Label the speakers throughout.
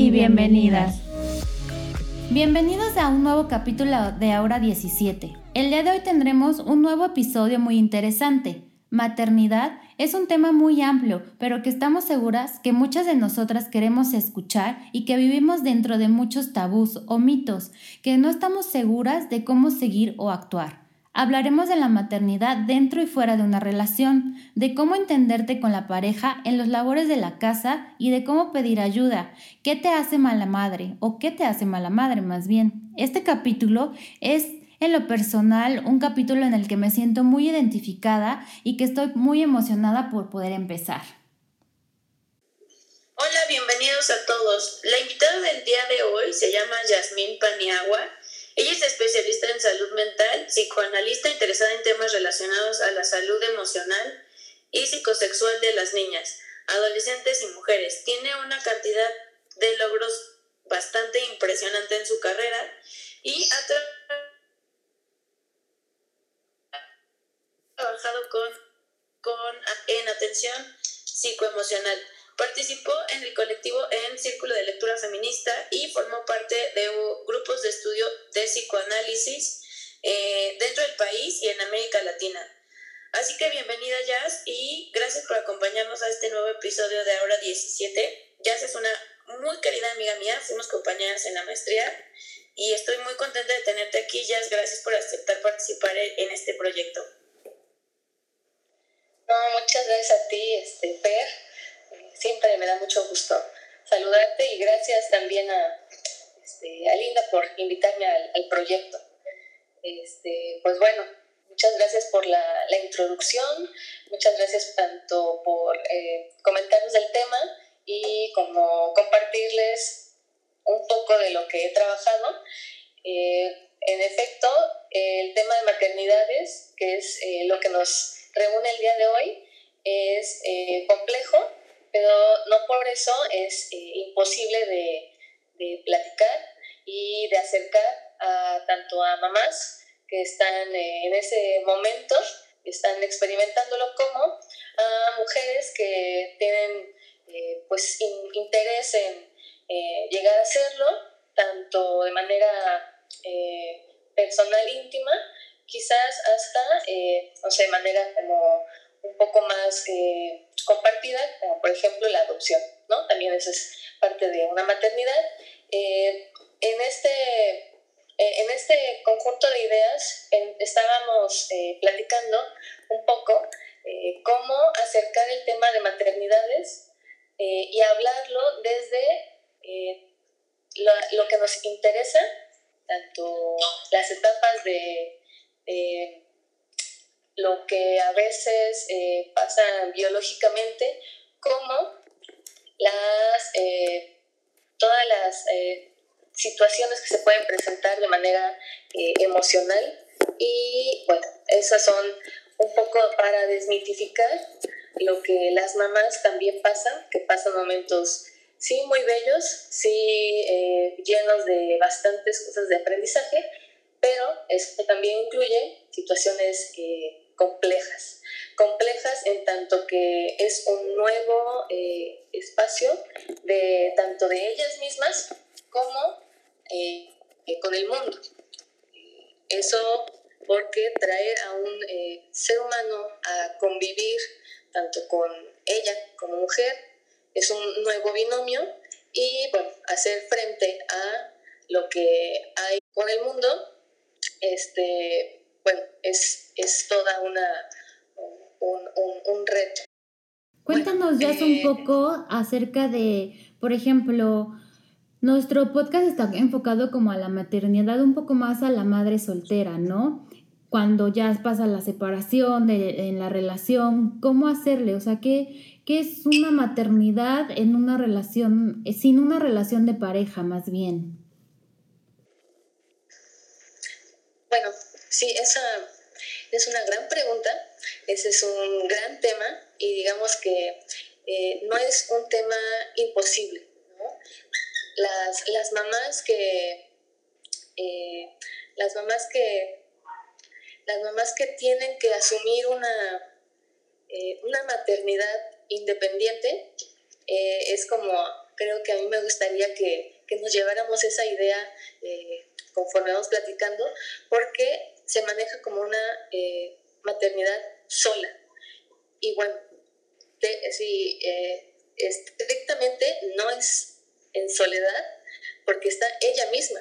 Speaker 1: y bienvenidas.
Speaker 2: Bienvenidos a un nuevo capítulo de Ahora 17. El día de hoy tendremos un nuevo episodio muy interesante. Maternidad es un tema muy amplio, pero que estamos seguras que muchas de nosotras queremos escuchar y que vivimos dentro de muchos tabús o mitos, que no estamos seguras de cómo seguir o actuar. Hablaremos de la maternidad dentro y fuera de una relación, de cómo entenderte con la pareja en los labores de la casa y de cómo pedir ayuda, qué te hace mala madre o qué te hace mala madre más bien. Este capítulo es en lo personal un capítulo en el que me siento muy identificada y que estoy muy emocionada por poder empezar.
Speaker 3: Hola, bienvenidos a todos. La invitada del día de hoy se llama Yasmín Paniagua ella es especialista en salud mental, psicoanalista interesada en temas relacionados a la salud emocional y psicosexual de las niñas, adolescentes y mujeres. Tiene una cantidad de logros bastante impresionante en su carrera y ha trabajado con, con, en atención psicoemocional. Participó en el colectivo en Círculo de Lectura Feminista y formó parte de grupos de estudio de psicoanálisis eh, dentro del país y en América Latina. Así que bienvenida Jazz y gracias por acompañarnos a este nuevo episodio de Ahora 17. Jazz es una muy querida amiga mía, fuimos compañeras en la maestría y estoy muy contenta de tenerte aquí, Jazz. Gracias por aceptar participar en este proyecto.
Speaker 4: No, muchas gracias a ti, este, Per siempre me da mucho gusto saludarte y gracias también a, este, Linda por invitarme al, proyecto. Este, pues bueno, muchas gracias por la, introducción, muchas gracias tanto por eh, comentarnos del tema y como compartirles un poco de lo que he trabajado. Eh, en efecto, el tema de maternidades, que es eh, lo que nos reúne el día de hoy, es complejo, pero no por eso es eh, imposible de, de, platicar y de acercar a, tanto a mamás que están eh, en ese momento, están experimentándolo, como a mujeres que tienen eh, pues interés en llegar a hacerlo, tanto de manera personal íntima, quizás hasta, no sé, de manera como un poco más compartida, como por ejemplo la adopción, ¿no? También eso es parte de una maternidad. Eh, en, este, eh, en este conjunto de ideas estábamos eh, platicando un poco cómo acercar el tema de maternidades y hablarlo desde lo, que nos interesa, tanto las etapas de lo que a veces eh, pasa biológicamente, como las, eh, todas las eh, situaciones que se pueden presentar de manera emocional. Y bueno, esas son un poco para desmitificar lo que las mamás también pasan, que pasan momentos sí muy bellos, sí llenos de bastantes cosas de aprendizaje, pero esto también incluye situaciones complejas. Complejas en tanto que es un nuevo eh, espacio de tanto de ellas mismas como eh, con el mundo. Eso porque traer a un eh, ser humano a convivir tanto con ella como mujer es un nuevo binomio y bueno, hacer frente a lo que hay con el mundo, este, bueno, es, es toda una, un, un, reto.
Speaker 1: Cuéntanos ya un eh, poco acerca de, por ejemplo, nuestro podcast está enfocado como a la maternidad, un poco más a la madre soltera, ¿no? Cuando ya pasa la separación de, en la relación, ¿cómo hacerle? O sea, ¿qué, ¿Qué es una maternidad en una relación, sin una relación de pareja más bien?
Speaker 4: Bueno, sí, esa es una gran pregunta, ese es un gran tema y digamos que eh, no es un tema imposible. Las, las mamás que eh, las mamás que las mamás que tienen que asumir una, eh, una maternidad independiente es como creo que a mí me gustaría que, que nos lleváramos esa idea conforme vamos platicando porque se maneja como una maternidad sola y bueno si estrictamente no es en soledad porque está ella misma.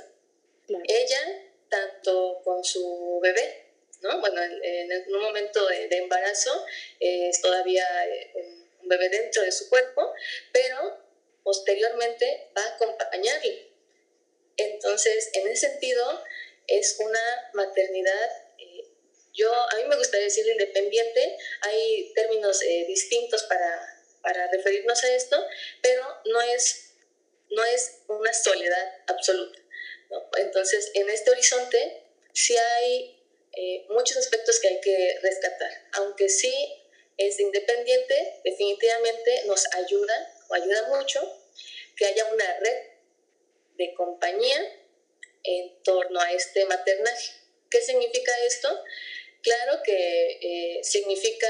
Speaker 4: Ella, tanto con su bebé, ¿no? Bueno, en, un momento de, embarazo es todavía eh, un, bebé dentro de su cuerpo, pero posteriormente va a acompañarle. Entonces, en ese sentido, es una maternidad, eh, yo, a mí me gustaría decir independiente, hay términos eh, distintos para, para referirnos a esto, pero no es no es una soledad absoluta. Entonces, en este horizonte sí hay eh, muchos aspectos que hay que rescatar, aunque sí es independiente, definitivamente nos ayuda o ayuda mucho que haya una red de compañía en torno a este maternaje. ¿Qué significa esto? Claro que eh, significa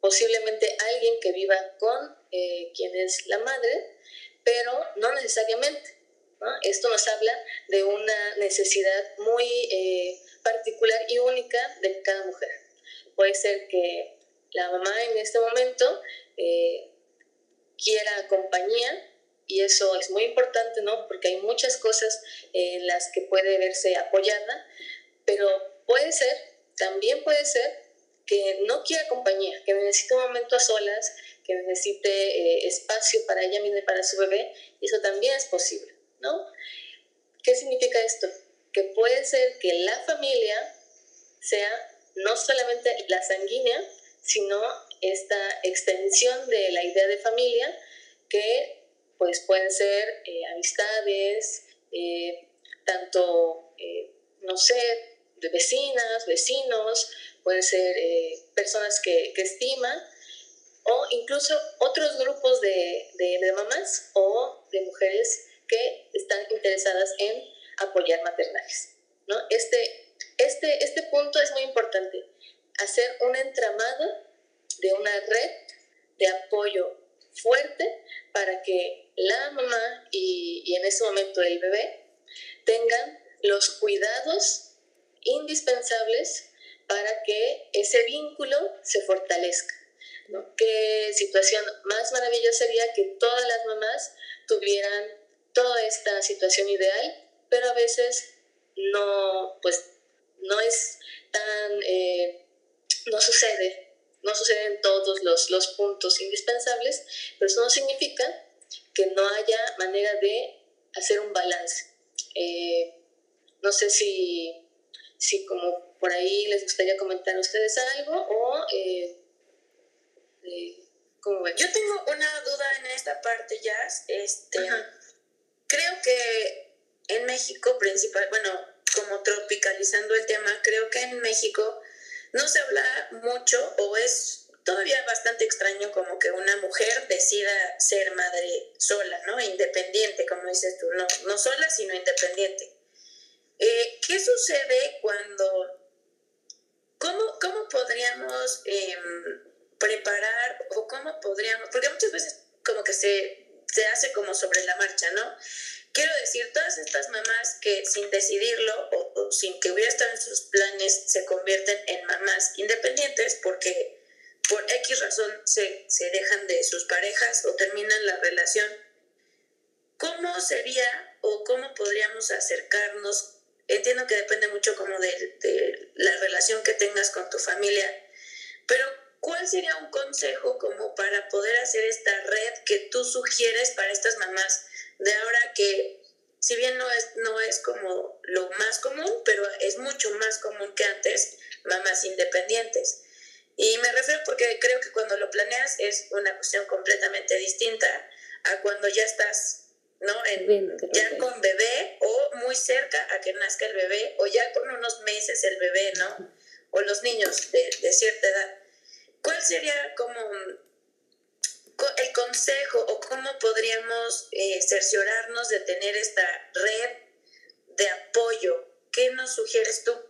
Speaker 4: posiblemente alguien que viva con eh, quien es la madre, pero no necesariamente. Esto nos habla de una necesidad muy eh, particular y única de cada mujer. Puede ser que la mamá en este momento eh, quiera compañía y eso es muy importante, ¿no? Porque hay muchas cosas en las que puede verse apoyada, pero puede ser, también puede ser que no quiera compañía, que necesite un momento a solas, que necesite eh, espacio para ella misma y para su bebé, eso también es posible, ¿no? ¿Qué significa esto? Que puede ser que la familia sea no solamente la sanguínea, sino esta extensión de la idea de familia que pues pueden ser eh, amistades, eh, tanto, no sé, de vecinas, vecinos, pueden ser personas que, que estiman, o incluso otros grupos de, de, mamás o de mujeres que están interesadas en apoyar maternajes. ¿no? Este, este, este punto es muy importante, hacer un entramado de una red de apoyo fuerte para que la mamá y, en ese momento el bebé tengan los cuidados indispensables para que ese vínculo se fortalezca. Qué situación más maravillosa sería que todas las mamás tuvieran toda esta situación ideal, pero a veces no, pues, no es tan, eh, no sucede, no suceden todos los, los puntos indispensables, pero eso no significa que no haya manera de hacer un balance. Eh, no sé si, si como por ahí les gustaría comentar a ustedes algo o eh,
Speaker 3: yo tengo una duda en esta parte, Jazz. Este, creo que en México, principal, bueno, como tropicalizando el tema, creo que en México no se habla mucho o es todavía bastante extraño como que una mujer decida ser madre sola, ¿no? Independiente, como dices tú, no, no sola, sino independiente. Eh, ¿Qué sucede cuando, cómo, cómo podríamos em, preparar o cómo podríamos, porque muchas veces como que se, se hace como sobre la marcha, ¿no? Quiero decir, todas estas mamás que sin decidirlo o, sin que hubiera estado en sus planes se convierten en mamás independientes porque por X razón se, se dejan de sus parejas o terminan la relación. ¿Cómo sería o cómo podríamos acercarnos? Entiendo que depende mucho como de, de la relación que tengas con tu familia, pero ¿cuál sería un consejo como para poder hacer esta red que tú sugieres para estas mamás de ahora que si bien no es, no es como lo más común, pero es mucho más común que antes, mamás independientes? Y me refiero porque creo que cuando lo planeas es una cuestión completamente distinta a cuando ya estás ¿no? ya con bebé o muy cerca a que nazca el bebé o ya con unos meses el bebé, ¿no? O los niños de, de cierta edad. ¿Cuál sería como el consejo o cómo podríamos eh, cerciorarnos de tener esta red de apoyo? ¿Qué nos sugieres tú?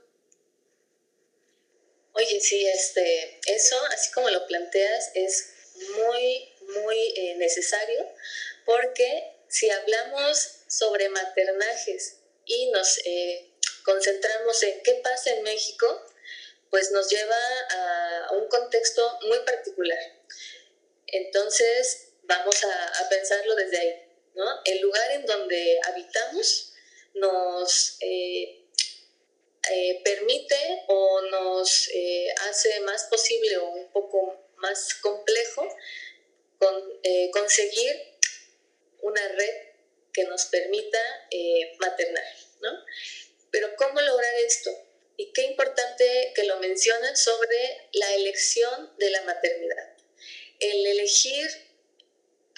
Speaker 4: Oye, sí, este, eso, así como lo planteas, es muy, muy eh, necesario porque si hablamos sobre maternajes y nos eh, concentramos en qué pasa en México, pues nos lleva a, un contexto muy particular. Entonces, vamos a, pensarlo desde ahí. ¿no? El lugar en donde habitamos nos eh, eh, permite o nos hace más posible o un poco más complejo conseguir una red que nos permita eh, maternar, ¿no? Pero ¿cómo lograr esto? Y qué importante que lo mencionan sobre la elección de la maternidad. El elegir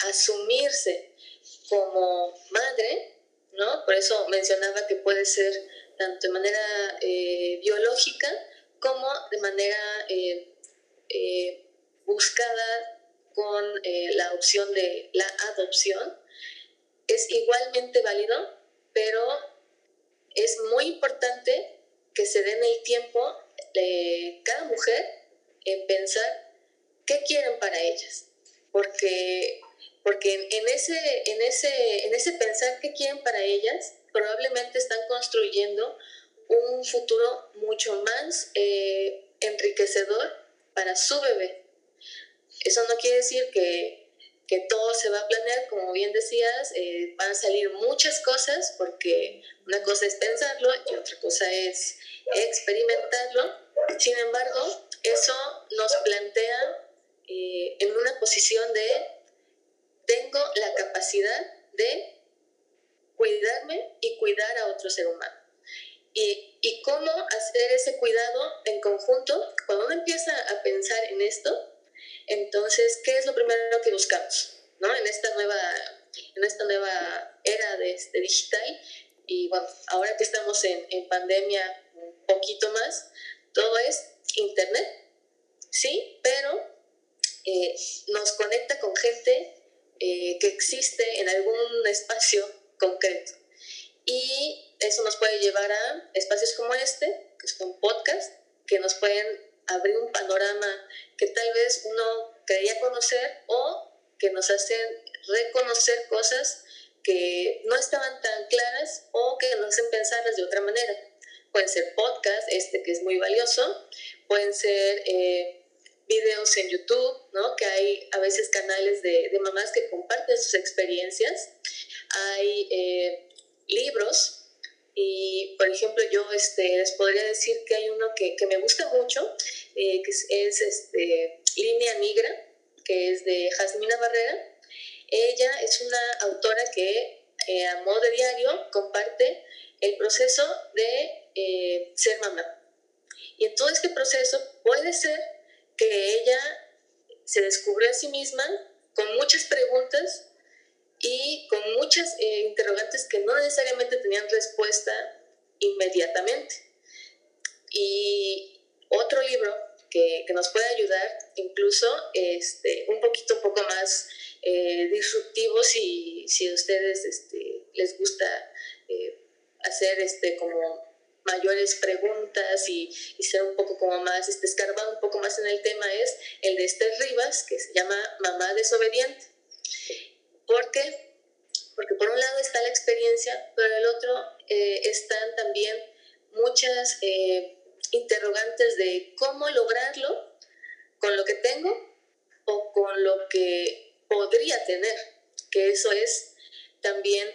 Speaker 4: asumirse como madre, ¿no? Por eso mencionaba que puede ser tanto de manera eh, biológica como de manera eh, buscada con la opción de la adopción, es igualmente válido, pero es muy importante que se den el tiempo de cada mujer en pensar qué quieren para ellas, porque, porque en, ese, en, ese, en ese pensar qué quieren para ellas, probablemente están construyendo un futuro mucho más eh, enriquecedor para su bebé. Eso no quiere decir que que todo se va a planear, como bien decías, eh, van a salir muchas cosas porque una cosa es pensarlo y otra cosa es experimentarlo. Sin embargo, eso nos plantea eh, en una posición de tengo la capacidad de cuidarme y cuidar a otro ser humano. Y, y cómo hacer ese cuidado en conjunto, cuando uno empieza a pensar en esto, entonces, ¿qué es lo primero que buscamos? ¿no? En, esta nueva, en esta nueva era de, digital y bueno, ahora que estamos en, en, pandemia un poquito más, todo es Internet, ¿sí? Pero eh, nos conecta con gente eh, que existe en algún espacio concreto. Y eso nos puede llevar a espacios como este, que son podcasts, que nos pueden abrir un panorama que tal vez uno creía conocer o que nos hacen reconocer cosas que no estaban tan claras o que nos hacen pensarlas de otra manera. Pueden ser podcasts, este que es muy valioso, pueden ser eh, videos en YouTube, ¿no? que hay a veces canales de, de mamás que comparten sus experiencias, hay eh, libros y, por ejemplo, yo este, les podría decir que hay uno que, que me gusta mucho, eh, que es, este, Línea Negra, que es de Jasmina Barrera. Ella es una autora que eh, a modo de diario comparte el proceso de ser mamá. Y en todo este proceso puede ser que ella se descubrió a sí misma con muchas preguntas y con muchas eh, interrogantes que no necesariamente tenían respuesta inmediatamente. Y otro libro que, que nos puede ayudar, incluso este, un poquito, un poco más eh, disruptivo si, si a ustedes este, les gusta eh, hacer este, como mayores preguntas y, y, ser un poco como más, este, escarbado un poco más en el tema, es el de Esther Rivas, que se llama Mamá desobediente. ¿Por qué? Porque por un lado está la experiencia, pero el otro eh, están también muchas eh, interrogantes de cómo lograrlo con lo que tengo o con lo que podría tener, que eso es también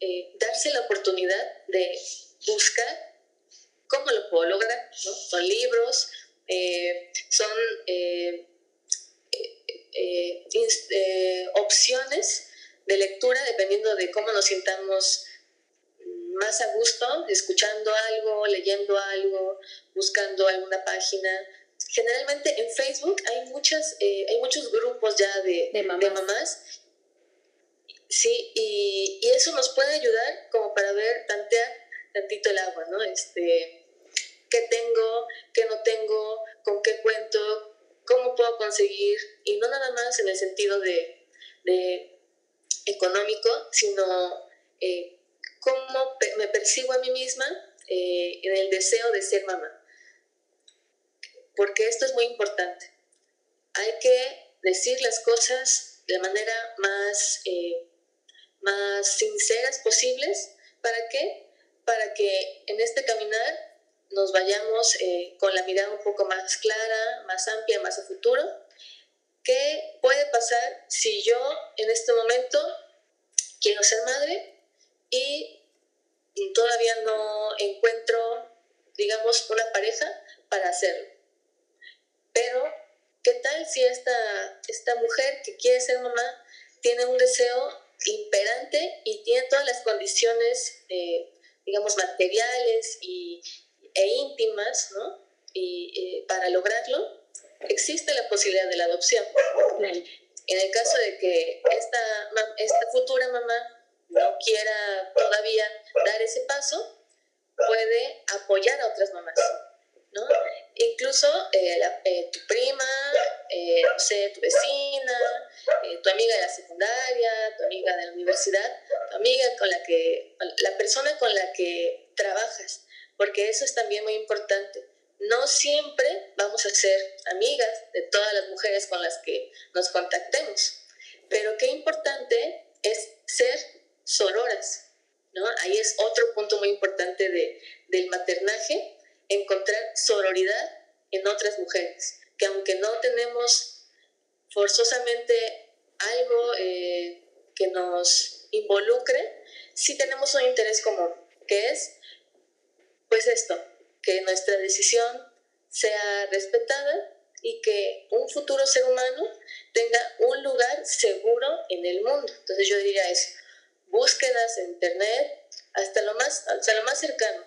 Speaker 4: eh, darse la oportunidad de buscar cómo lo puedo lograr. ¿no? Son libros, son opciones de lectura, dependiendo de cómo nos sintamos más a gusto, escuchando algo, leyendo algo, buscando alguna página. generalmente en Facebook hay, muchas, eh, hay muchos grupos ya de,
Speaker 1: De mamás.
Speaker 4: mamás. Sí, y, y eso nos puede ayudar como para ver, tantear tantito el agua, ¿no? Este, ¿Qué tengo? ¿Qué no tengo? ¿Con qué cuento? ¿Cómo puedo conseguir? Y no nada más en el sentido de, de económico, sino eh, cómo me percibo a mí misma eh, en el deseo de ser mamá. Porque esto es muy importante. Hay que decir las cosas de la manera más, eh, más sinceras posibles. ¿Para qué? Para que en este caminar nos vayamos eh, con la mirada un poco más clara, más amplia, más a futuro. ¿Qué puede pasar si yo en este momento quiero ser madre y todavía no encuentro, digamos, una pareja para hacerlo? Pero, ¿qué tal si esta, esta mujer que quiere ser mamá tiene un deseo imperante y tiene todas las condiciones, eh, digamos, materiales y, e íntimas, ¿no? Y eh, para lograrlo, existe la posibilidad de la adopción. En el caso de que esta, futura mamá no quiera todavía dar ese paso, puede apoyar a otras mamás, ¿no? Incluso eh, eh, tu prima, eh, no sé, tu vecina, tu amiga de la secundaria, tu amiga de la universidad, tu amiga con la que, la persona con la que trabajas, porque eso es también muy importante. No siempre vamos a ser amigas de todas las mujeres con las que nos contactemos, pero qué importante es ser sororas, ¿no? Ahí es otro punto muy importante de, del maternaje, encontrar sororidad en otras mujeres, que aunque no tenemos forzosamente algo eh, que nos involucre, sí tenemos un interés común, que es, pues esto, que nuestra decisión sea respetada y que un futuro ser humano tenga un lugar seguro en el mundo. Entonces yo diría eso, búsquedas en internet hasta lo más, hasta lo más cercano.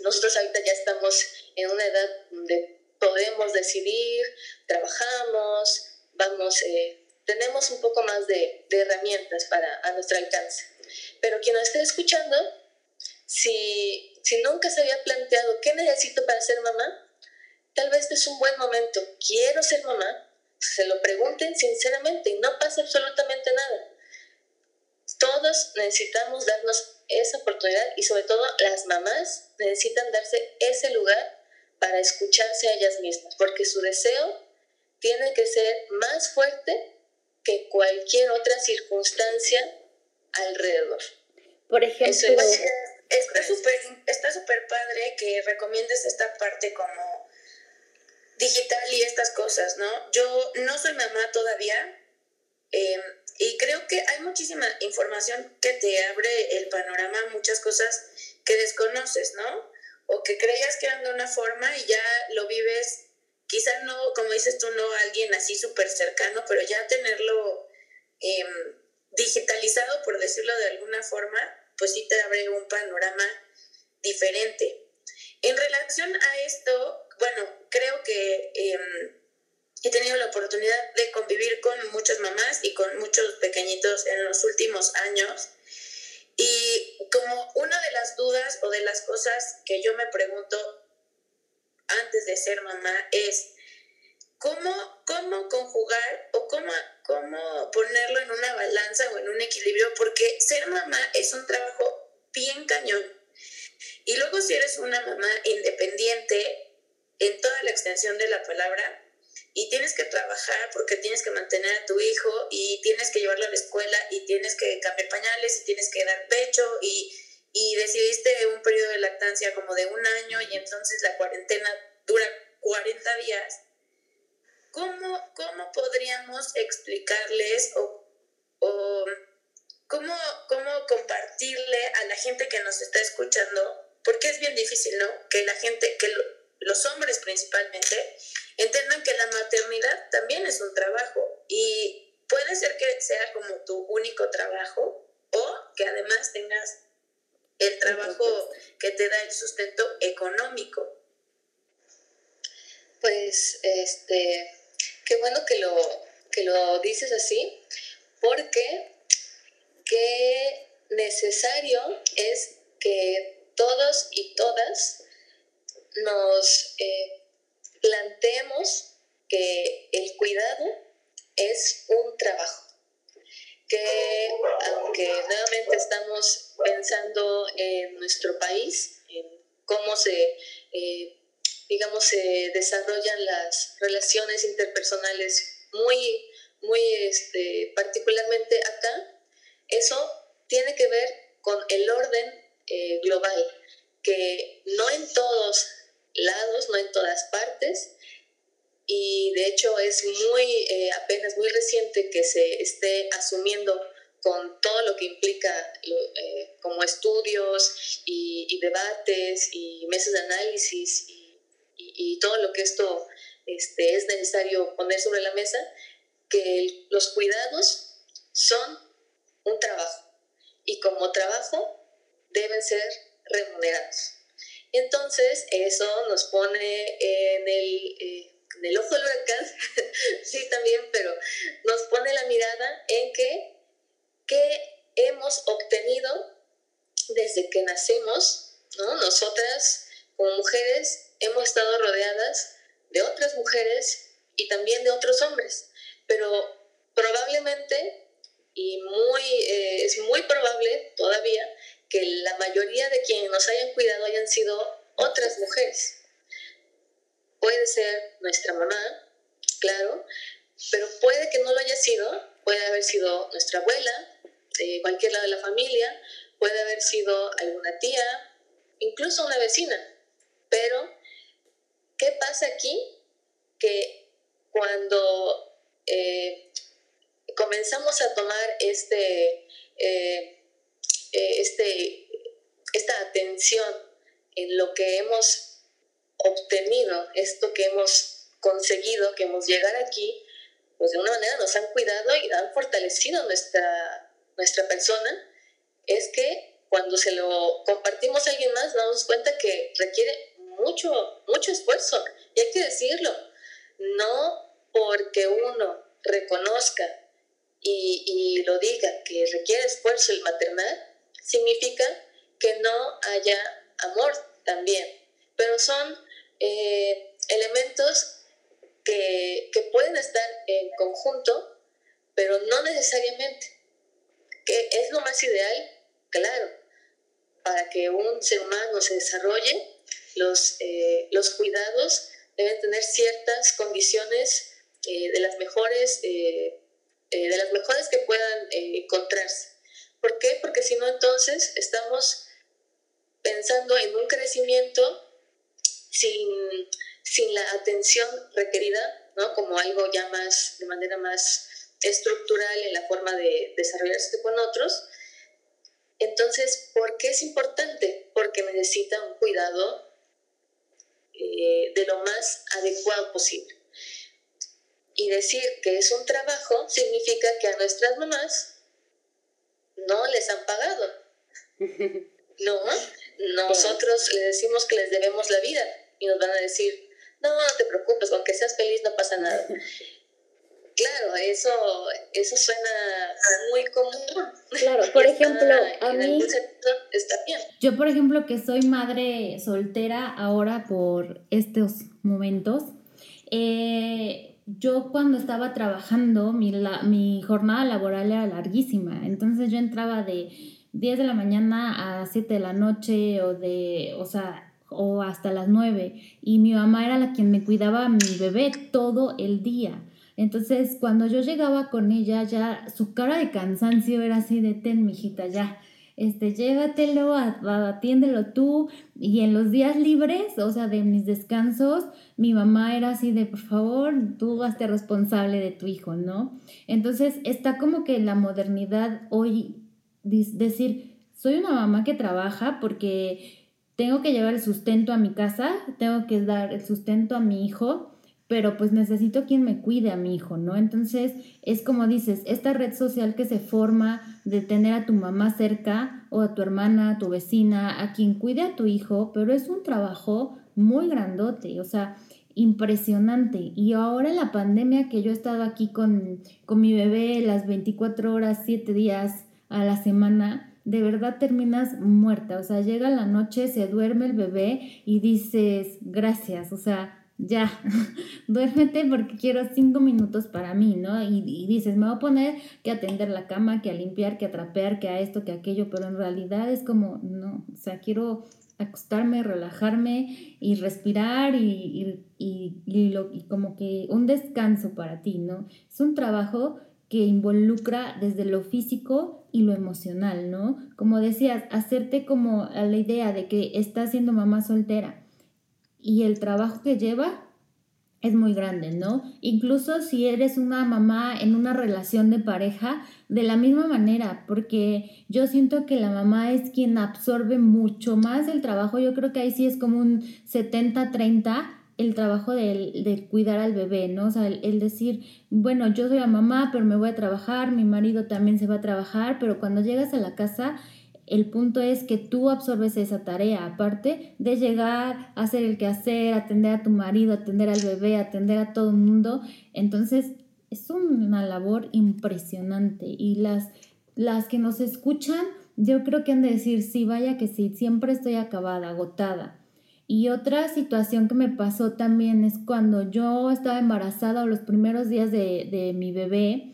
Speaker 4: Nosotros ahorita ya estamos en una edad donde podemos decidir, trabajamos, vamos, eh, tenemos un poco más de, de herramientas para a nuestro alcance. Pero quien nos esté escuchando, si, si nunca se había planteado qué necesito para ser mamá, tal vez este es un buen momento. Quiero ser mamá, se lo pregunten sinceramente y no pasa absolutamente nada. Todos necesitamos darnos esa oportunidad y sobre todo las mamás necesitan darse ese lugar para escucharse a ellas mismas, porque su deseo tiene que ser más fuerte que cualquier otra circunstancia alrededor.
Speaker 1: Por
Speaker 4: Eso
Speaker 1: ejemplo,
Speaker 4: es.
Speaker 3: Está súper está súper padre que recomiendes esta parte como digital y estas cosas, ¿no? Yo no soy mamá todavía eh, y creo que hay muchísima información que te abre el panorama muchas cosas que desconoces, ¿no? O que creías que eran de una forma y ya lo vives, quizá no, como dices tú, no alguien así súper cercano, pero ya tenerlo eh, digitalizado, por decirlo de alguna forma, pues sí te abre un panorama diferente. En relación a esto, bueno, creo que eh, he tenido la oportunidad de convivir con muchas mamás y con muchos pequeñitos en los últimos años. Y como una de las dudas o de las cosas que yo me pregunto antes de ser mamá es, ¿cómo, cómo conjugar o cómo, cómo ponerlo en una balanza o en un equilibrio? Porque ser mamá es un trabajo bien cañón. Y luego si eres una mamá independiente en toda la extensión de la palabra, y tienes que trabajar porque tienes que mantener a tu hijo y tienes que llevarlo a la escuela y tienes que cambiar pañales y tienes que dar pecho y, y decidiste un periodo de lactancia como de un año y entonces la cuarentena dura 40 días, ¿cómo, cómo podríamos explicarles o, o cómo, cómo compartirle a la gente que nos está escuchando? Porque es bien difícil, ¿no? Que la gente, que lo, los hombres principalmente, entiendan que la maternidad también es un trabajo y puede ser que sea como tu único trabajo o que además tengas el trabajo que te da el sustento económico.
Speaker 4: Pues, este, qué bueno que lo, que lo dices así, porque qué necesario es que todos y todas nos eh, planteemos que el cuidado es un trabajo que aunque nuevamente estamos pensando en nuestro país, en cómo se, eh, digamos, se desarrollan las relaciones interpersonales muy, muy este, particularmente acá, eso tiene que ver con el orden eh, global, que no en todos lados, no en todas partes, y de hecho es muy eh, apenas muy reciente que se esté asumiendo con todo lo que implica eh, como estudios y, debates y mesas de análisis y, todo lo que esto este, es necesario poner sobre la mesa, que los cuidados son un trabajo y como trabajo deben ser remunerados. Entonces eso nos pone en el... Eh, el ojo del huracán, sí también, pero nos pone la mirada en que qué hemos obtenido desde que nacemos, ¿no? Nosotras como mujeres hemos estado rodeadas de otras mujeres y también de otros hombres, pero probablemente y muy, eh, es muy probable todavía que la mayoría de quienes nos hayan cuidado hayan sido otras mujeres. Puede ser nuestra mamá, claro, pero puede que no lo haya sido, puede haber sido nuestra abuela, de cualquier lado de la familia, puede haber sido alguna tía, incluso una vecina. Pero, ¿qué pasa aquí? Que cuando eh, comenzamos a tomar este, eh, eh, este, esta atención en lo que hemos obtenido, esto que hemos conseguido, que hemos llegado aquí, pues de una manera nos han cuidado y han fortalecido nuestra, nuestra persona, es que cuando se lo compartimos a alguien más, damos cuenta que requiere mucho, mucho esfuerzo. Y hay que decirlo, no porque uno reconozca y, lo diga que requiere esfuerzo el maternar, significa que no haya amor también. Pero son eh, elementos que, que, pueden estar en conjunto, pero no necesariamente. ¿Que es lo más ideal? Claro, para que un ser humano se desarrolle, los, eh, los cuidados deben tener ciertas condiciones eh, de las mejores de las mejores que puedan encontrarse. ¿Por qué? Porque si no, entonces estamos pensando en un crecimiento sin, sin la atención requerida, ¿no? como algo ya más, de manera más estructural en la forma de desarrollarse con otros. Entonces, ¿por qué es importante? Porque necesita un cuidado eh, de lo más adecuado posible. Y decir que es un trabajo significa que a nuestras mamás no les han pagado. No, nosotros les decimos que les debemos la vida y nos van a decir, no, no te preocupes, aunque seas feliz no pasa nada. Claro, eso, eso suena muy común.
Speaker 1: Claro, por ejemplo, a mí...
Speaker 4: Está bien.
Speaker 1: Yo, por ejemplo, que soy madre soltera ahora por estos momentos, eh, yo cuando estaba trabajando, mi, mi jornada laboral era larguísima, entonces yo entraba de 10 de la mañana a 7 de la noche o de, o sea, o hasta las 9 y mi mamá era la quien me cuidaba a mi bebé todo el día. Entonces, cuando yo llegaba con ella, ya su cara de cansancio era así de ten, mijita, ya. Este, llévatelo, atiéndelo tú. Y en los días libres, o sea, de mis descansos, mi mamá era así de, por favor, tú hazte responsable de tu hijo, ¿no? Entonces, está como que la modernidad hoy, decir, soy una mamá que trabaja porque tengo que llevar el sustento a mi casa, tengo que dar el sustento a mi hijo, pero pues necesito quien me cuide a mi hijo, ¿no? Entonces es como dices, esta red social que se forma de tener a tu mamá cerca o a tu hermana, a tu vecina, a quien cuide a tu hijo, pero es un trabajo muy grandote, o sea, impresionante. Y ahora en la pandemia que yo he estado aquí con, con mi bebé las 24 horas, 7 días a la semana, de verdad terminas muerta. O sea, llega la noche, se duerme el bebé y dices, gracias. O sea, ya, duérmete porque quiero cinco minutos para mí, ¿no? Y, y, dices, me voy a poner que atender la cama, que a limpiar, que a trapear, que a esto, que a aquello, pero en realidad es como, no, o sea, quiero acostarme, relajarme y respirar y, y, y, lo, como que un descanso para ti, ¿no? Es un trabajo que involucra desde lo físico y lo emocional, ¿no? Como decías, hacerte como a la idea de que estás siendo mamá soltera y el trabajo que lleva es muy grande, ¿no? Incluso si eres una mamá en una relación de pareja, de la misma manera, porque yo siento que la mamá es quien absorbe mucho más el trabajo, yo creo que ahí sí es como un 70-30 el trabajo de, cuidar al bebé, ¿no? O sea, el, el, decir, bueno, yo soy la mamá, pero me voy a trabajar, mi marido también se va a trabajar, pero cuando llegas a la casa el punto es que tú absorbes esa tarea, aparte de llegar hacer el quehacer, atender a tu marido, atender al bebé, atender a todo el mundo. Entonces, es una labor impresionante. Y las, las que nos escuchan, yo creo que han de decir, sí, vaya que sí, siempre estoy acabada, agotada. Y otra situación que me pasó también es cuando yo estaba embarazada o los primeros días de, de mi bebé,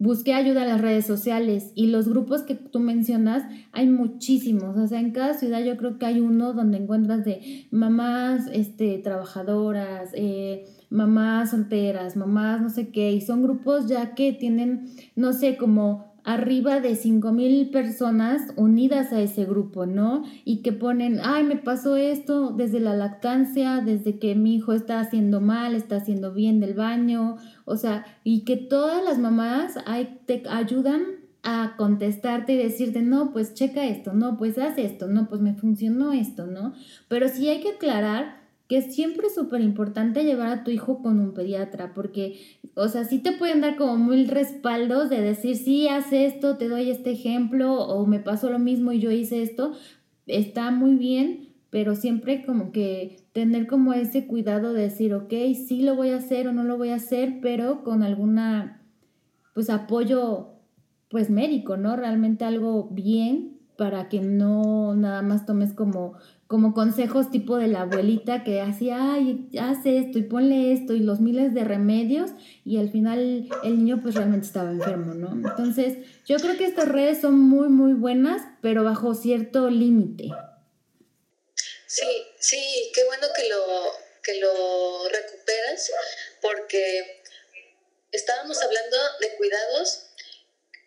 Speaker 1: busqué ayuda en las redes sociales y los grupos que tú mencionas, hay muchísimos, o sea, en cada ciudad yo creo que hay uno donde encuentras de mamás este, trabajadoras, eh, mamás solteras, mamás no sé qué, y son grupos ya que tienen, no sé, como arriba de mil personas unidas a ese grupo, ¿no? Y que ponen, ay, me pasó esto desde la lactancia, desde que mi hijo está haciendo mal, está haciendo bien del baño, o sea, y que todas las mamás te ayudan a contestarte y decirte, no, pues checa esto, no, pues haz esto, no, pues me funcionó esto, ¿no? Pero sí hay que aclarar que siempre es súper importante llevar a tu hijo con un pediatra, porque, o sea, sí te pueden dar como mil respaldos de decir, sí, haz esto, te doy este ejemplo, o me pasó lo mismo y yo hice esto, está muy bien, pero siempre como que tener como ese cuidado de decir, ok, sí lo voy a hacer o no lo voy a hacer, pero con alguna, pues, apoyo, pues, médico, ¿no? Realmente algo bien para que no nada más tomes como como consejos tipo de la abuelita que hacía, ay, hace esto y ponle esto y los miles de remedios y al final el niño pues realmente estaba enfermo, ¿no? Entonces yo creo que estas redes son muy, muy buenas, pero bajo cierto límite.
Speaker 4: Sí, sí, qué bueno que lo, que lo recuperas porque estábamos hablando de cuidados,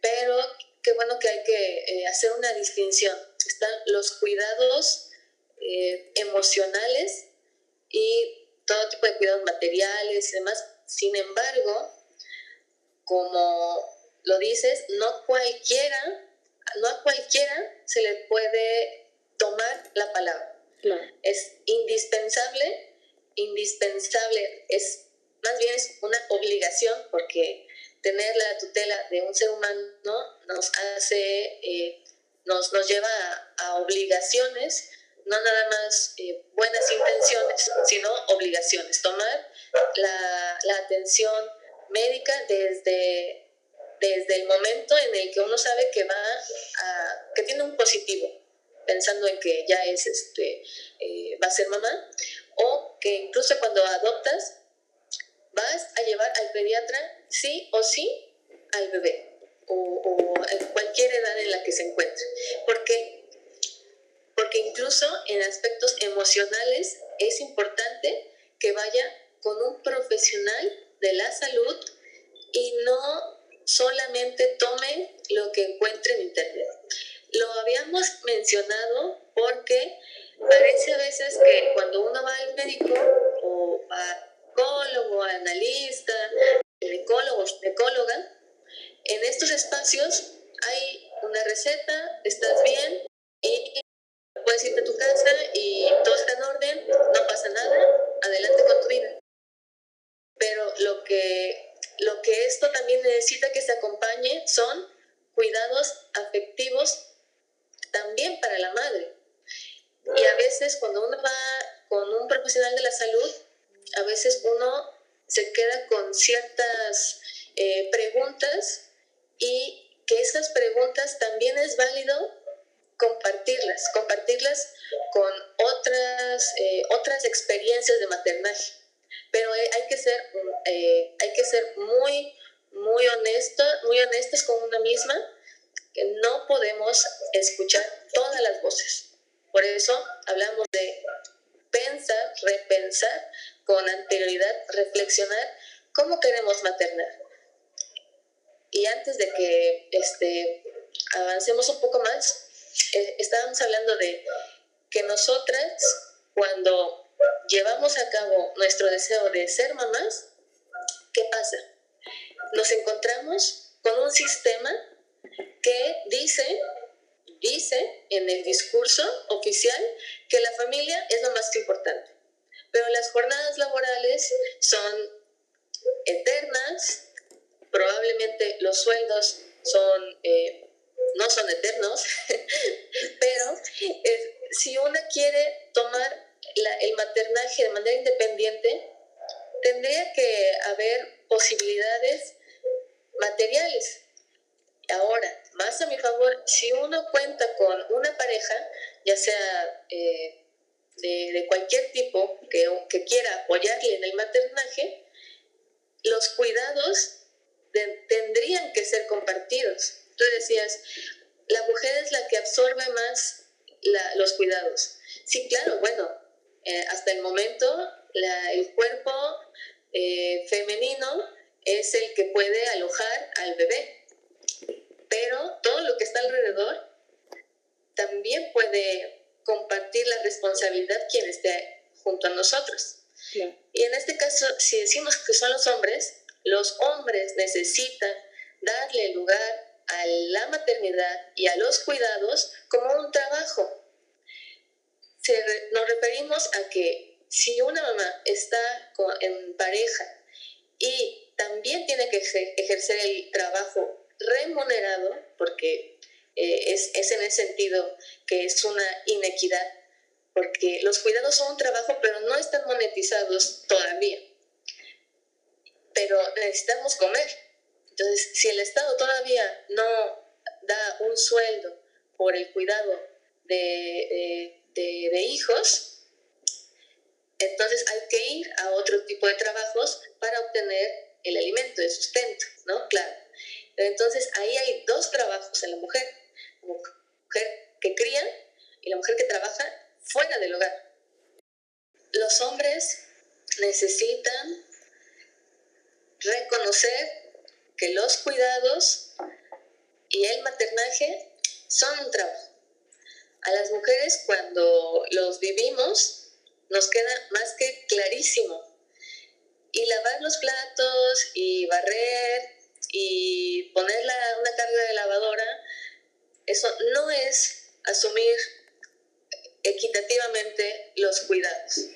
Speaker 4: pero qué bueno que hay que eh, hacer una distinción. Están los cuidados eh, emocionales y todo tipo de cuidados materiales y demás. Sin embargo, como lo dices, no cualquiera, no a cualquiera se le puede tomar la palabra. Es indispensable, indispensable, es más bien es una obligación porque tener la tutela de un ser humano nos hace, eh, nos, nos lleva a obligaciones no nada más eh, buenas intenciones, sino obligaciones. Tomar la, la, atención médica desde, desde el momento en el que uno sabe que va a, que tiene un positivo, pensando en que ya es este, eh, va a ser mamá, o que incluso cuando adoptas, vas a llevar al pediatra sí o sí al bebé, o, o en cualquier edad en la que se encuentre. Porque incluso en aspectos emocionales es importante que vaya con un profesional de la salud y no solamente tome lo que encuentre en internet. Lo habíamos mencionado porque parece a veces que cuando uno va al médico o a psicólogo, analista, ginecólogo, ginecóloga, en estos espacios hay una receta, estás bien y puedes irte a tu casa y todo está en orden, no pasa nada, adelante con tu vida. Pero lo que, lo que esto también necesita que se acompañe son cuidados afectivos también para la madre. Y a veces cuando uno va con un profesional de la salud, a veces uno se queda con ciertas eh, preguntas y que esas preguntas también es válido compartirlas, compartirlas con otras, eh, otras experiencias de maternaje. Pero hay que ser, eh, hay que ser muy, muy, honesto, muy honestas con una misma, que no podemos escuchar todas las voces. Por eso hablamos de pensar, repensar con anterioridad, reflexionar cómo queremos maternar. Y antes de que este, avancemos un poco más, eh, estábamos hablando de que nosotras, cuando llevamos a cabo nuestro deseo de ser mamás, ¿qué pasa? Nos encontramos con un sistema que dice, dice en el discurso oficial que la familia es lo más importante. Pero las jornadas laborales son eternas, probablemente los sueldos son eh, no son eternos, pero eh, si una quiere tomar el maternaje de manera independiente, tendría que haber posibilidades materiales. Ahora, más a mi favor, si uno cuenta con una pareja, ya sea eh, de, cualquier tipo que, que, quiera apoyarle en el maternaje, los cuidados tendrían que ser compartidos tú decías, la mujer es la que absorbe más los cuidados. Sí, claro, bueno, eh, hasta el momento el cuerpo eh, femenino es el que puede alojar al bebé, pero todo lo que está alrededor también puede compartir la responsabilidad quien esté junto a nosotros. Y en este caso, si decimos que son los hombres, los hombres necesitan darle lugar a la maternidad y a los cuidados como un trabajo. nos referimos a que si una mamá está en pareja y también tiene que ejercer el trabajo remunerado, porque eh, es, es en el sentido que es una inequidad, porque los cuidados son un trabajo, pero no están monetizados todavía. Pero necesitamos comer, entonces, si el Estado todavía no da un sueldo por el cuidado de, hijos, entonces hay que ir a otro tipo de trabajos para obtener el alimento de sustento, ¿no? Claro. Entonces ahí hay dos trabajos en la mujer, la mujer que cría y la mujer que trabaja fuera del hogar. Los hombres necesitan reconocer que los cuidados y el maternaje son un trabajo. A las mujeres cuando los vivimos nos queda más que clarísimo. Y lavar los platos y barrer y poner una carga de lavadora, eso no es asumir equitativamente los cuidados.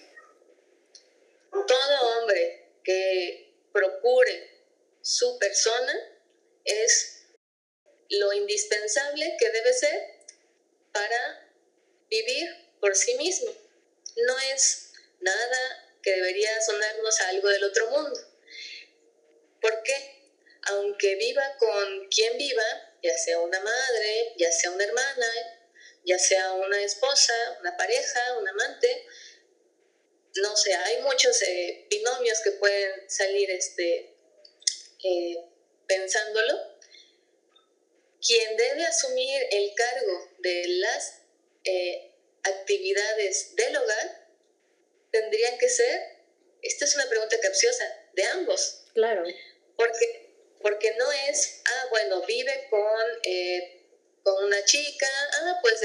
Speaker 4: Todo hombre que procure su persona es lo indispensable que debe ser para vivir por sí mismo. No es nada que debería sonarnos a algo del otro mundo. ¿Por qué? Aunque viva con quien viva, ya sea una madre, ya sea una hermana, ya sea una esposa, una pareja, un amante, no sé, hay muchos eh, binomios que pueden salir este, eh, pensándolo, quien debe asumir el cargo de las eh, actividades del hogar tendrían que ser, esta es una pregunta capciosa, de ambos.
Speaker 1: Claro.
Speaker 4: Porque, porque no es, ah, bueno, vive con, eh, con una chica, ah, pues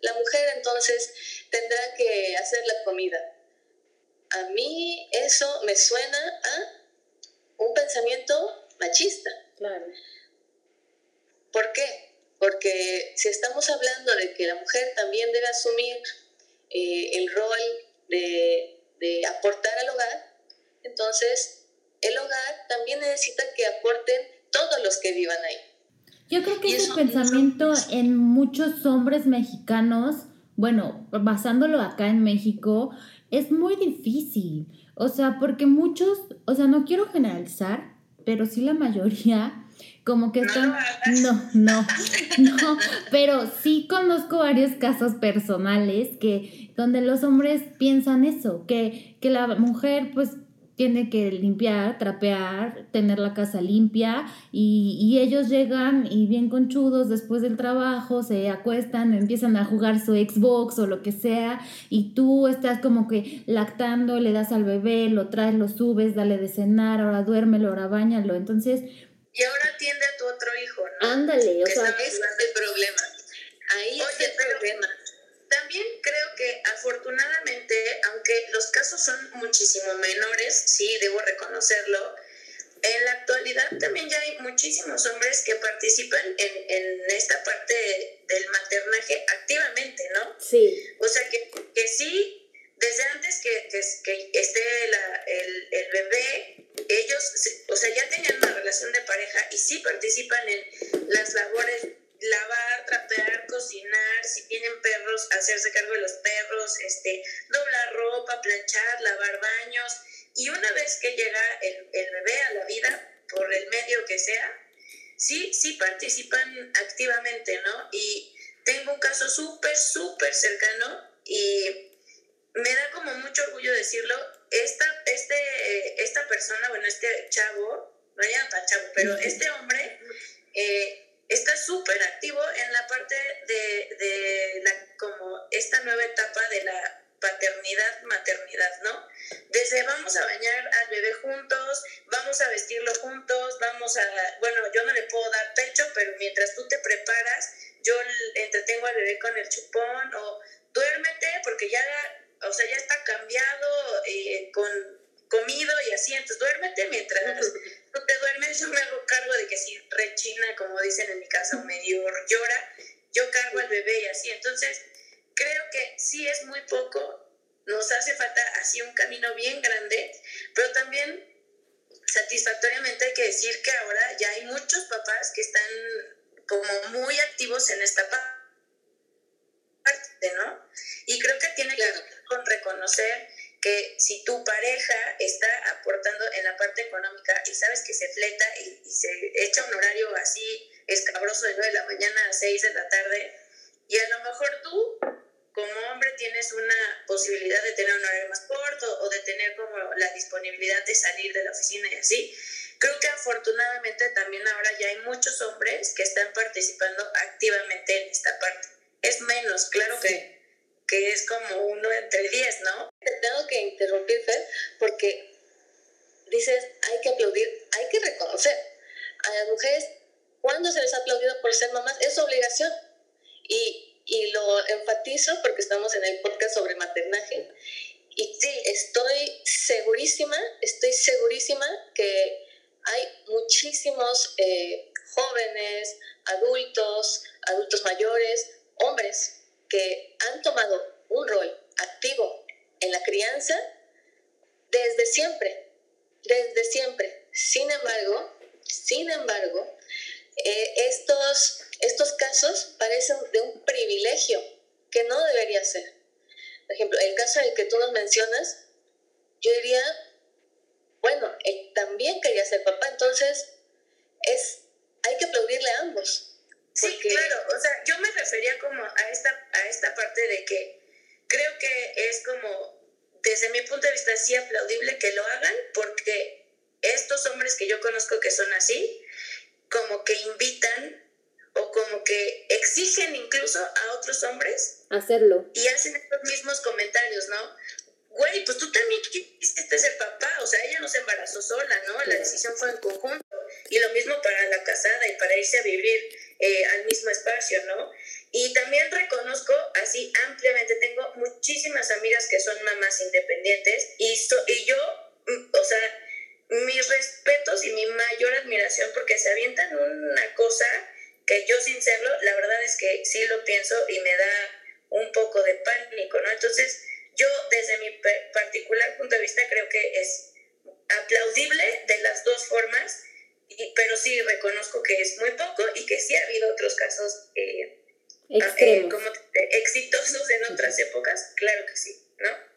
Speaker 4: la mujer entonces tendrá que hacer la comida. A mí eso me suena a un pensamiento machista.
Speaker 1: Claro.
Speaker 4: ¿Por qué? Porque si estamos hablando de que la mujer también debe asumir eh, el rol de, aportar al hogar, entonces el hogar también necesita que aporten todos los que vivan ahí.
Speaker 1: Yo creo que ese pensamiento en muchos hombres mexicanos, bueno, basándolo acá en México, es muy difícil. O sea, porque muchos, o sea, no quiero generalizar, pero sí la mayoría como que están no, no, no, pero sí conozco varios casos personales que donde los hombres piensan eso, que, que la mujer pues tiene que limpiar, trapear, tener la casa limpia y, y, ellos llegan y bien conchudos después del trabajo, se acuestan, empiezan a jugar su Xbox o lo que sea y tú estás como que lactando, le das al bebé, lo traes, lo subes, dale de cenar, ahora duérmelo, ahora bañalo. Entonces...
Speaker 3: Y ahora atiende a tu otro hijo, ¿no?
Speaker 1: Ándale,
Speaker 3: o sea... Ese es el problema. Ahí es el problema. Casos son muchísimo menores, sí, debo reconocerlo, en la actualidad también ya hay muchísimos hombres que participan en, en esta parte del maternaje activamente, ¿no?
Speaker 1: Sí.
Speaker 3: O sea, que, que sí, desde antes que, que, que esté la, el, el, bebé, ellos, o sea, ya tenían una relación de pareja y sí participan en las labores lavar, trapear, cocinar, si tienen perros, hacerse cargo de los perros, este, doblar ropa, planchar, lavar baños. Y una vez que llega el, el bebé a la vida, por el medio que sea, sí, sí participan activamente, ¿no? Y tengo un caso súper, súper cercano y me da como mucho orgullo decirlo. Esta, este, esta persona, bueno, este chavo, no ya para chavo, pero este hombre eh, está súper activo en la parte de, de la, como esta nueva etapa de la paternidad, maternidad, ¿no? Desde vamos a bañar al bebé juntos, vamos a vestirlo juntos, vamos a, bueno, yo no le puedo dar pecho, pero mientras tú te preparas, yo entretengo al bebé con el chupón o duérmete porque ya, o sea, ya está cambiado eh, con comido y así, entonces duérmete mientras tú te duermes, yo me hago cargo de que si rechina, como dicen en mi casa, o medio llora, yo cargo al bebé y así, entonces creo que sí es muy poco, nos hace falta así un camino bien grande, pero también satisfactoriamente hay que decir que ahora ya hay muchos papás que están como muy activos en esta parte, ¿no? Y creo que tiene que ver con reconocer que si tu pareja está aportando en la parte económica y sabes que se fleta y, se echa un horario así escabroso de 9 de la mañana a 6 de la tarde, y a lo mejor tú como hombre tienes una posibilidad de tener un horario más corto o de tener como la disponibilidad de salir de la oficina y así. Creo que afortunadamente también ahora ya hay muchos hombres que están participando activamente en esta parte. Es menos, claro que que es como uno entre diez, ¿no?
Speaker 4: Te tengo que interrumpir, Fer, porque dices, hay que aplaudir, hay que reconocer. A las mujeres, cuando se les ha aplaudido por ser mamás, es su obligación. Y, y lo enfatizo porque estamos en el podcast sobre maternaje. Y sí, estoy segurísima, estoy segurísima que hay muchísimos eh, jóvenes, adultos, adultos mayores, hombres que han tomado un rol activo en la crianza desde siempre, desde siempre. Sin embargo, sin embargo, eh, estos, estos casos parecen de un privilegio que no debería ser. Por ejemplo, el caso en el que tú nos mencionas, yo diría, bueno, él también quería ser papá, entonces es, hay que aplaudirle a ambos.
Speaker 3: Sí, claro, o sea, yo me refería como a esta, a esta parte de que creo que es como, desde mi punto de vista, sí aplaudible que lo hagan, porque estos hombres que yo conozco que son así, como que invitan o como que exigen incluso a otros hombres
Speaker 1: hacerlo.
Speaker 3: Y hacen estos mismos comentarios, ¿no? Güey, pues tú también quisiste ser papá, o sea, ella no se embarazó sola, ¿no? La decisión fue en conjunto. Y lo mismo para la casada y para irse a vivir eh, al mismo espacio, ¿no? Y también reconozco así ampliamente, tengo muchísimas amigas que son mamás independientes y, y yo, mm, o sea, mis respetos y mi mayor admiración porque se avientan una cosa que yo sin serlo, la verdad es que sí lo pienso y me da un poco de pánico, ¿no? Entonces, yo desde mi particular punto de vista creo que es aplaudible de las dos formas pero sí reconozco que es muy poco y que sí ha habido otros casos eh, eh, como exitosos en otras épocas, claro que sí, ¿no?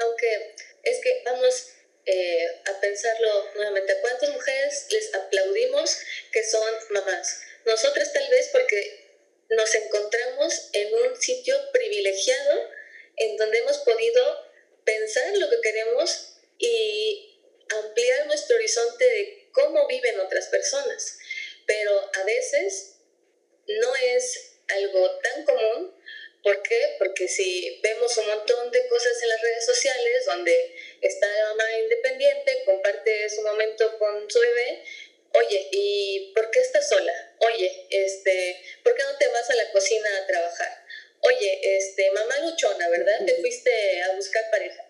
Speaker 4: aunque es que vamos eh, a pensarlo nuevamente, ¿a cuántas mujeres les aplaudimos que son mamás? Nosotras tal vez porque nos encontramos en un sitio privilegiado en donde hemos podido pensar lo que queremos y ampliar nuestro horizonte de cómo viven otras personas. Pero a veces no es algo tan común. ¿Por qué? Porque si vemos un montón de cosas en las redes sociales donde está la mamá independiente, comparte su momento con su bebé, oye, ¿y por qué estás sola? Oye, este, ¿por qué no te vas a la cocina a trabajar? Oye, este, mamá luchona, ¿verdad? Te fuiste a buscar pareja.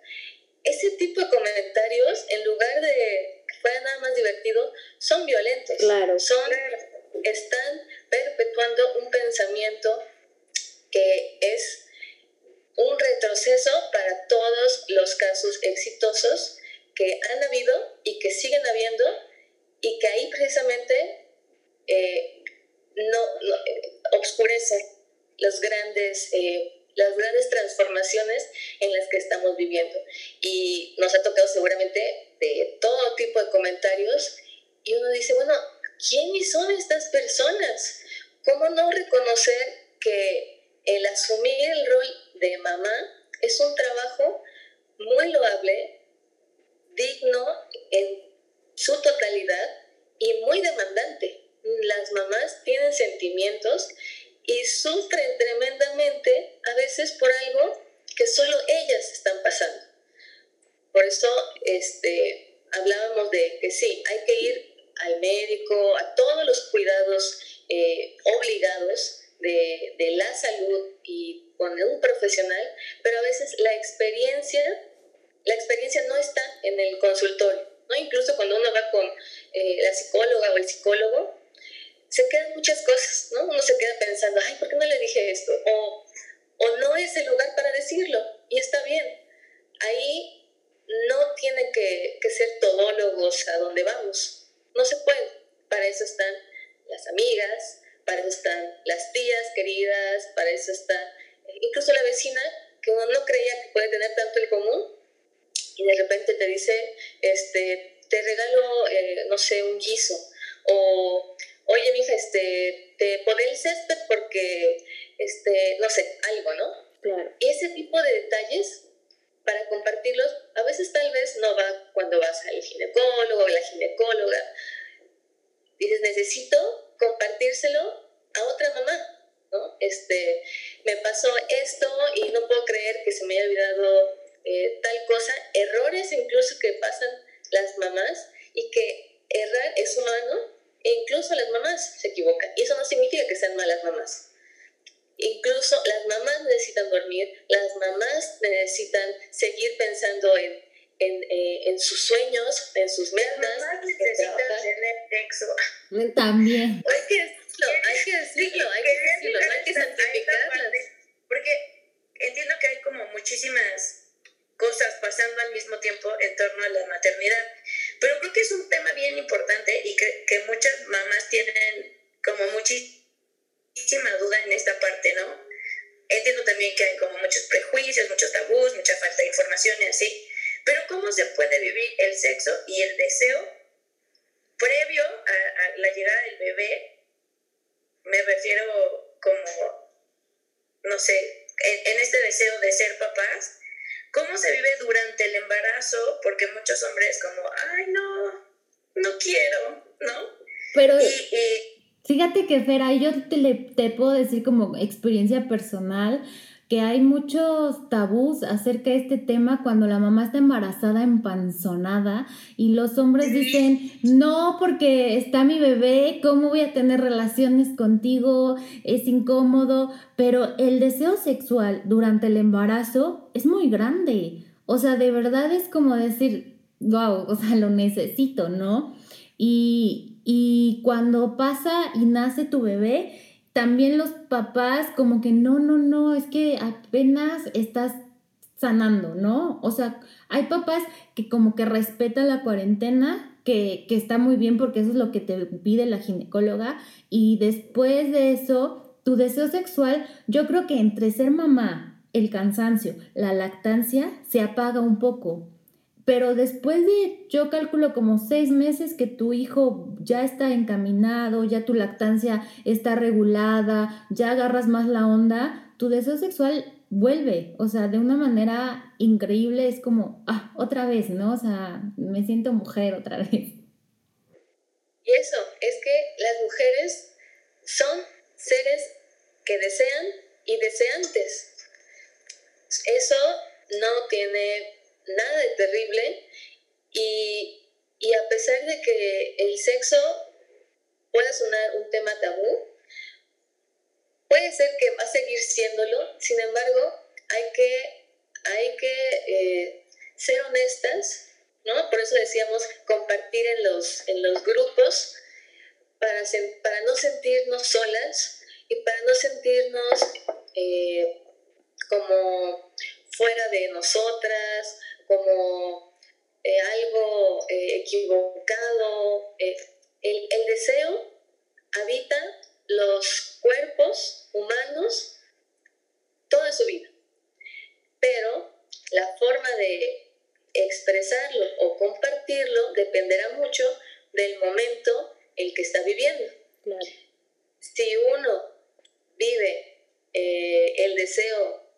Speaker 4: Ese tipo de comentarios, en lugar de que fuera nada más divertido, son violentos.
Speaker 1: Claro.
Speaker 4: Son, están perpetuando un pensamiento que es un retroceso para todos los casos exitosos que han habido y que siguen habiendo y que ahí precisamente eh, no, no eh, obscurecen los grandes, eh, las grandes transformaciones en las que estamos viviendo. Y nos ha tocado seguramente de todo tipo de comentarios y uno dice, bueno, ¿quiénes son estas personas? ¿Cómo no reconocer que el asumir el rol de mamá es un trabajo muy loable, digno en su totalidad y muy demandante. Las mamás tienen sentimientos y sufren tremendamente a veces por algo que solo ellas están pasando. Por eso este, hablábamos de que sí, hay que ir al médico, a todos los cuidados eh, obligados de, de la salud y con un profesional, pero a veces la experiencia, la experiencia no está en el consultorio. ¿no? Incluso cuando uno va con eh, la psicóloga o el psicólogo, se quedan muchas cosas, ¿no? Uno se queda pensando, ay, ¿por qué no le dije esto? O, o no es el lugar para decirlo, y está bien. Ahí no tienen que, que ser todólogos a donde vamos, no se puede. Para eso están las amigas, para eso están las tías queridas, para eso está incluso la vecina que uno no creía que puede tener tanto en común y de repente te dice, este, te regalo, eh, no sé, un guiso o oye, mija, este, te pone el césped porque, este, no sé, algo, ¿no?
Speaker 1: Claro.
Speaker 4: Y ese tipo de detalles, para compartirlos, a veces tal vez no va cuando vas al ginecólogo o la ginecóloga. Dices, necesito compartírselo a otra mamá, ¿no? Este, me pasó esto y no puedo creer que se me haya olvidado eh, tal cosa, errores incluso que pasan las mamás y que errar es humano e incluso las mamás se equivocan. Y eso no significa que sean malas mamás. Incluso las mamás necesitan dormir, las mamás necesitan seguir pensando en, en, eh, en sus sueños, en sus metas.
Speaker 3: Las mamás necesitan tener sexo.
Speaker 1: También.
Speaker 4: Hay que decirlo, hay que decirlo, hay que decirlo, no hay que santificarlas.
Speaker 3: Porque entiendo que hay como muchísimas cosas pasando al mismo tiempo en torno a la maternidad. Pero creo que es un tema bien importante y que, que muchas mamás tienen como muchísima duda en esta parte, ¿no? Entiendo también que hay como muchos prejuicios, muchos tabús, mucha falta de información y así. Pero ¿cómo se puede vivir el sexo y el deseo previo a, a la llegada del bebé? Me refiero como, no sé, en, en este deseo de ser papás cómo se vive durante el embarazo, porque muchos hombres como, ay, no, no quiero, ¿no?
Speaker 1: Pero
Speaker 3: Y, y
Speaker 1: fíjate que, Fera, yo te, le- te puedo decir como experiencia personal que hay muchos tabús acerca de este tema cuando la mamá está embarazada, empanzonada, y los hombres dicen, no, porque está mi bebé, ¿cómo voy a tener relaciones contigo? Es incómodo, pero el deseo sexual durante el embarazo es muy grande. O sea, de verdad es como decir, wow, o sea, lo necesito, ¿no? Y, y cuando pasa y nace tu bebé, también los papás como que no, no, no, es que apenas estás sanando, ¿no? O sea, hay papás que como que respetan la cuarentena, que, que está muy bien porque eso es lo que te pide la ginecóloga, y después de eso, tu deseo sexual, yo creo que entre ser mamá el cansancio, la lactancia se apaga un poco. Pero después de, yo calculo como seis meses que tu hijo ya está encaminado, ya tu lactancia está regulada, ya agarras más la onda, tu deseo sexual vuelve, o sea, de una manera increíble, es como, ah, otra vez, ¿no? O sea, me siento mujer otra vez.
Speaker 4: Y eso, es que las mujeres son seres que desean y deseantes. Eso no tiene nada de terrible y, y a pesar de que el sexo pueda sonar un tema tabú, puede ser que va a seguir siéndolo, sin embargo, hay que, hay que eh, ser honestas, ¿no? Por eso decíamos compartir en los, en los grupos para, para no sentirnos solas y para no sentirnos eh, como fuera de nosotras, como eh, algo eh, equivocado. Eh, el, el deseo habita los cuerpos humanos toda su vida, pero la forma de expresarlo o compartirlo dependerá mucho del momento en que está viviendo. Si uno vive el deseo,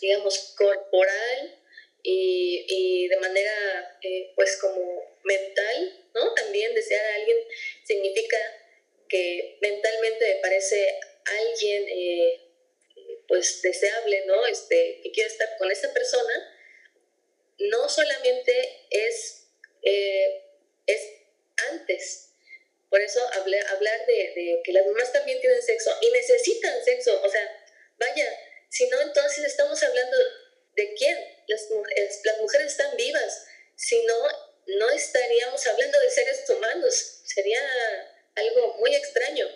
Speaker 4: digamos, corporal, y, de manera eh, pues como mental, ¿no? También desear a alguien significa que mentalmente me parece alguien eh, pues deseable, ¿no? Este, que quiere estar con esa persona, no solamente es, eh, es antes. Por eso hablar de, de que las mamás también tienen sexo y necesitan sexo, o sea, vaya, si no, entonces estamos hablando de quién, las, las mujeres están vivas, si no, no estaríamos hablando de seres humanos, sería algo muy extraño.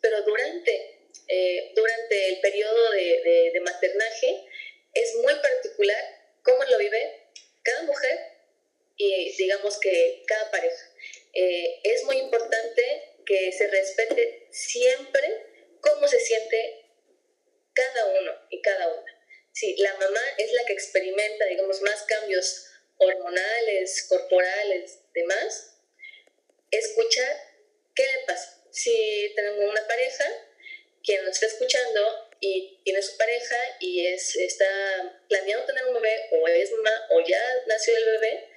Speaker 4: Pero durante, eh, durante el periodo de, de, maternaje es muy particular cómo lo vive cada mujer y digamos que cada pareja. Eh, es muy importante que se respete siempre cómo se siente cada uno y cada una. Sí, la mamá es la que experimenta, digamos, más cambios hormonales, corporales, demás. Escuchar qué le pasa. Si tenemos una pareja, quien nos está escuchando y tiene su pareja y es, está planeando tener un bebé o es mamá o ya nació el bebé,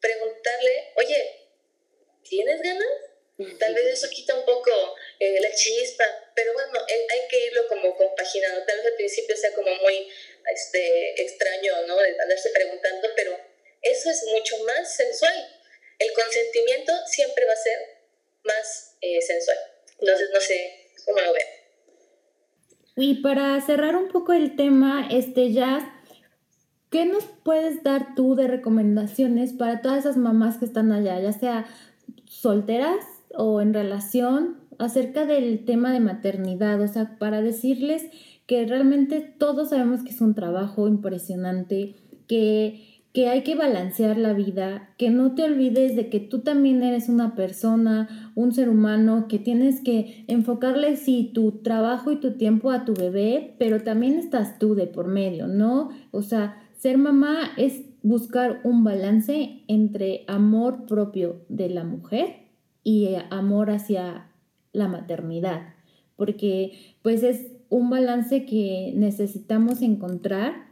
Speaker 4: preguntarle, oye, ¿tienes ganas? Tal vez eso quita un poco eh, la chispa, pero bueno, hay que irlo como compaginando. Tal vez al principio sea como muy este, extraño, ¿no? De andarse preguntando, pero eso es mucho más sensual. El consentimiento siempre va a ser más eh, sensual. Entonces, no sé cómo lo ven.
Speaker 1: Y para cerrar un poco el tema, este Jazz, ¿qué nos puedes dar tú de recomendaciones para todas esas mamás que están allá, ya sea solteras o en relación, acerca del tema de maternidad? O sea, para decirles realmente todos sabemos que es un trabajo impresionante, que, que hay que balancear la vida, que no te olvides de que tú también eres una persona, un ser humano, que tienes que enfocarle sí tu trabajo y tu tiempo a tu bebé, pero también estás tú de por medio, ¿no? O sea, ser mamá es buscar un balance entre amor propio de la mujer y amor hacia la maternidad, porque pues es un balance que necesitamos encontrar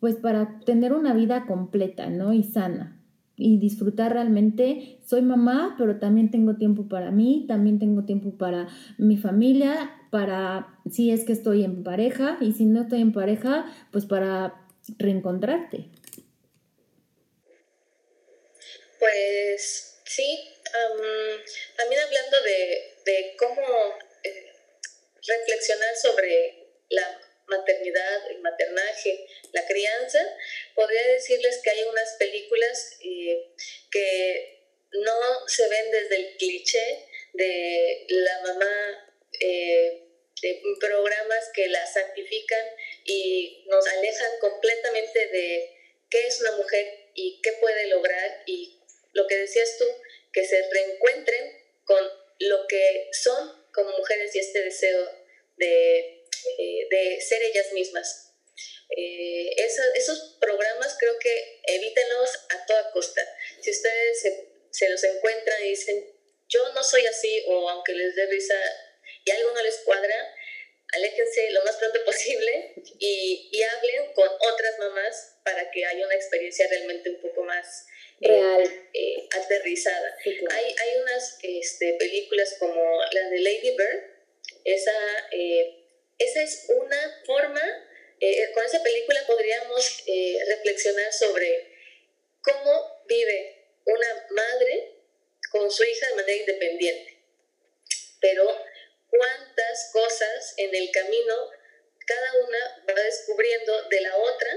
Speaker 1: pues para tener una vida completa, ¿no? Y sana y disfrutar realmente. Soy mamá, pero también tengo tiempo para mí, también tengo tiempo para mi familia, para si es que estoy en pareja y si no estoy en pareja, pues para reencontrarte.
Speaker 4: Pues sí, también hablando de, de cómo reflexionar sobre la maternidad, el maternaje, la crianza, podría decirles que hay unas películas eh, que no se ven desde el cliché de la mamá, eh, de programas que la santifican y nos alejan completamente de qué es una mujer y qué puede lograr. Y lo que decías tú, que se reencuentren con lo que son como mujeres y este deseo de, eh, de ser ellas mismas. eh, esos programas creo que evítenlos a toda costa. Si ustedes se, se, los encuentran y dicen, yo no soy así, o aunque les dé risa y algo no les cuadra, aléjense lo más pronto posible y, y hablen con otras mamás para que haya una experiencia realmente un poco más
Speaker 1: real,
Speaker 4: eh, aterrizada. hay, hay unas este, películas como la de Lady Bird, esa, eh, esa es una forma eh, con esa película podríamos reflexionar sobre cómo vive una madre con su hija de manera independiente, pero cuántas cosas en el camino cada una va descubriendo de la otra,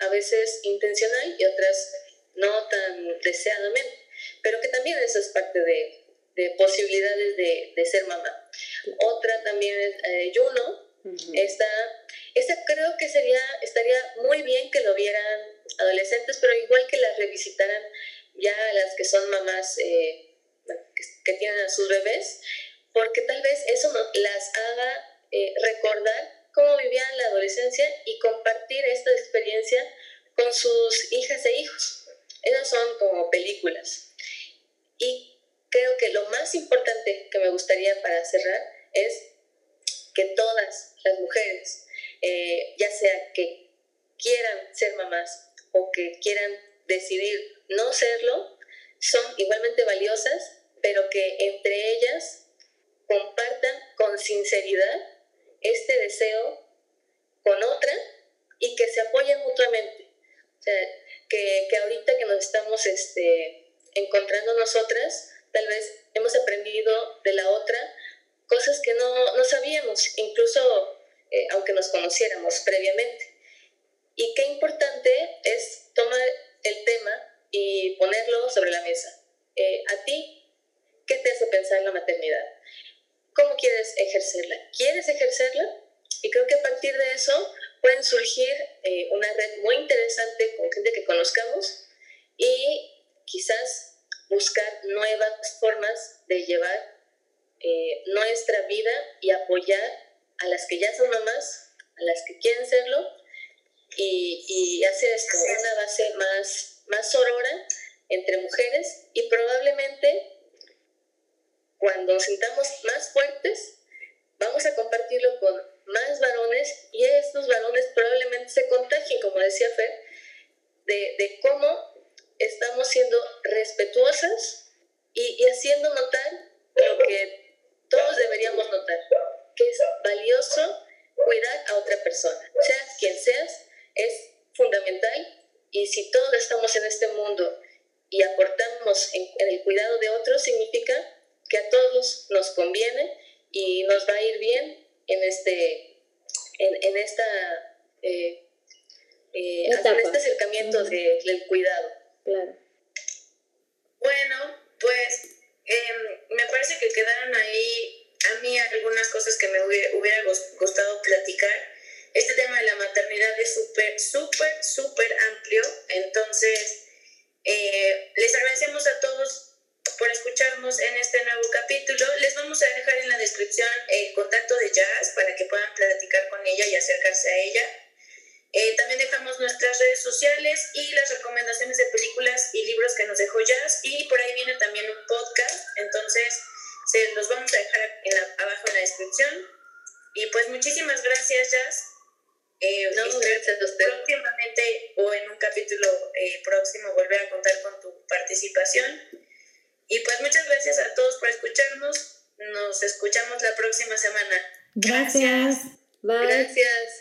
Speaker 4: a veces intencional y otras no tan deseadamente, pero que también eso es parte de, posibilidades de, ser mamá. Otra también es eh, Juno, esta, esta creo que sería, estaría muy bien que lo vieran adolescentes, pero igual que las revisitaran ya las que son mamás eh, que, tienen a sus bebés, porque tal vez eso las haga eh, recordar cómo vivían la adolescencia y compartir esta experiencia con sus hijas e hijos. Esas son como películas. Y creo que lo más importante que me gustaría para cerrar es que todas las mujeres, eh, ya sea que quieran ser mamás o que quieran decidir no serlo, son igualmente valiosas, pero que entre ellas compartan con sinceridad este deseo con otra y que se apoyen mutuamente. O sea, que, que ahorita que nos estamos este, encontrando nosotras, tal vez hemos aprendido de la otra cosas que no, no sabíamos, incluso eh, aunque nos conociéramos previamente. Y qué importante es tomar el tema y ponerlo sobre la mesa. Eh, ¿A ti qué te hace pensar en la maternidad? ¿Cómo quieres ejercerla? ¿Quieres ejercerla? Y creo que a partir de eso pueden surgir eh, una red muy interesante con gente que conozcamos y quizás buscar nuevas formas de llevar eh, nuestra vida y apoyar a las que ya son mamás, a las que quieren serlo, y, y hacer esto una base más, más sorora entre mujeres y probablemente cuando nos sintamos más fuertes, vamos a compartirlo con más varones y estos varones probablemente se contagien, como decía Fer, de, de cómo estamos siendo respetuosas y, y haciendo notar lo que todos deberíamos notar que es valioso cuidar a otra persona. Seas quien seas, es fundamental y si todos estamos en este mundo y aportamos en, el cuidado de otros, significa que a todos nos conviene y nos va a ir bien en este, en, esta, eh, eh, este acercamiento del cuidado.
Speaker 1: Claro.
Speaker 3: Bueno, pues Em, me parece que quedaron ahí a mí algunas cosas que me hubiera, gustado platicar. Este tema de la maternidad es súper, súper, súper amplio. Entonces, eh, les agradecemos a todos por escucharnos en este nuevo capítulo. Les vamos a dejar en la descripción el contacto de Jazz para que puedan platicar con ella y acercarse a ella. Eh, también dejamos nuestras redes sociales y las recomendaciones de películas y libros que nos dejó Jazz. Y por ahí viene también un podcast, entonces se los vamos a dejar en abajo en la descripción. Y pues muchísimas gracias, Jazz.
Speaker 4: Eh, no, gracias a usted.
Speaker 3: Próximamente o en un capítulo eh, próximo volver a contar con tu participación. Y pues muchas gracias a todos por escucharnos. Nos escuchamos la próxima semana.
Speaker 1: Gracias.
Speaker 4: Gracias.